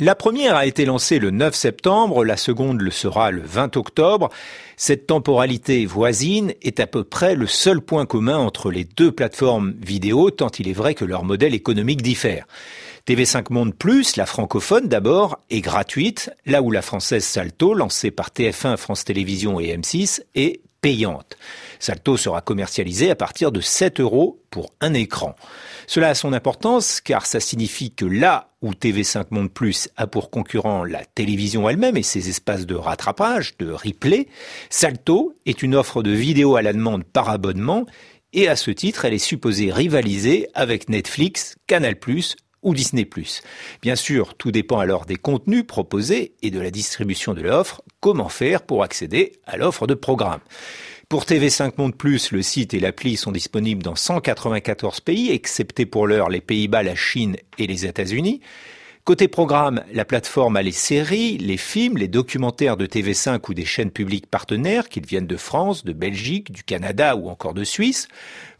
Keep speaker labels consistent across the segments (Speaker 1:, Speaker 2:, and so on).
Speaker 1: La première a été lancée le 9 septembre, la seconde le sera le 20 octobre. Cette temporalité voisine est à peu près le seul point commun entre les deux plateformes vidéo, tant il est vrai que leur modèle économique diffère. TV5 Monde Plus, la francophone d'abord, est gratuite, là où la française Salto, lancée par TF1, France Télévisions et M6, est payante. Salto sera commercialisé à partir de 7 euros pour un écran. Cela a son importance car ça signifie que là où TV5 Monde Plus a pour concurrent la télévision elle-même et ses espaces de rattrapage, de replay, Salto est une offre de vidéo à la demande par abonnement et à ce titre, elle est supposée rivaliser avec Netflix, Canal+, ou Disney+. Bien sûr, tout dépend alors des contenus proposés et de la distribution de l'offre. Comment faire pour accéder à l'offre de programme pour TV5 Monde Plus, le site et l'appli sont disponibles dans 194 pays, excepté pour l'heure les Pays-Bas, la Chine et les États-Unis. Côté programme, la plateforme a les séries, les films, les documentaires de TV5 ou des chaînes publiques partenaires, qu'ils viennent de France, de Belgique, du Canada ou encore de Suisse.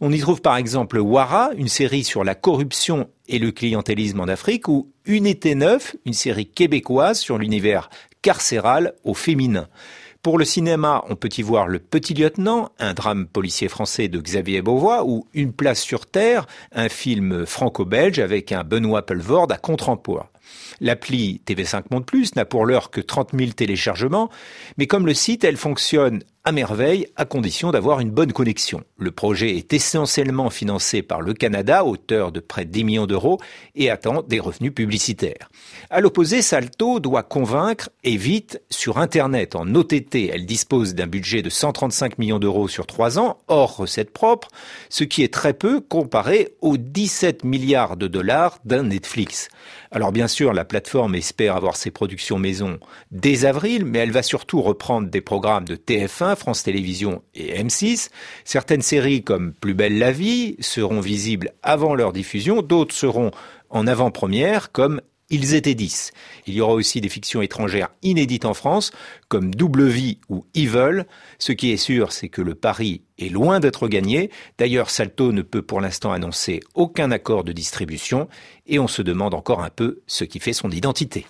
Speaker 1: On y trouve par exemple Wara, une série sur la corruption et le clientélisme en Afrique, ou Unité 9, une série québécoise sur l'univers carcéral au féminin. Pour le cinéma, on peut y voir Le Petit Lieutenant, un drame policier français de Xavier Beauvois, ou Une place sur Terre, un film franco-belge avec un Benoît Pelvord à contre-emploi. L'appli TV5 Monde Plus n'a pour l'heure que 30 000 téléchargements, mais comme le site, elle fonctionne à merveille à condition d'avoir une bonne connexion. Le projet est essentiellement financé par le Canada, hauteur de près de 10 millions d'euros, et attend des revenus publicitaires. À l'opposé, Salto doit convaincre et vite sur Internet. En OTT, elle dispose d'un budget de 135 millions d'euros sur trois ans, hors recettes propres, ce qui est très peu comparé aux 17 milliards de dollars d'un Netflix. Alors bien sûr, la plateforme espère avoir ses productions maison dès avril, mais elle va surtout reprendre des programmes de TF1, France Télévisions et M6. Certaines séries comme Plus belle la vie seront visibles avant leur diffusion, d'autres seront en avant-première comme ils étaient dix. Il y aura aussi des fictions étrangères inédites en France, comme Double Vie ou Evil. Ce qui est sûr, c'est que le pari est loin d'être gagné. D'ailleurs, Salto ne peut pour l'instant annoncer aucun accord de distribution, et on se demande encore un peu ce qui fait son identité.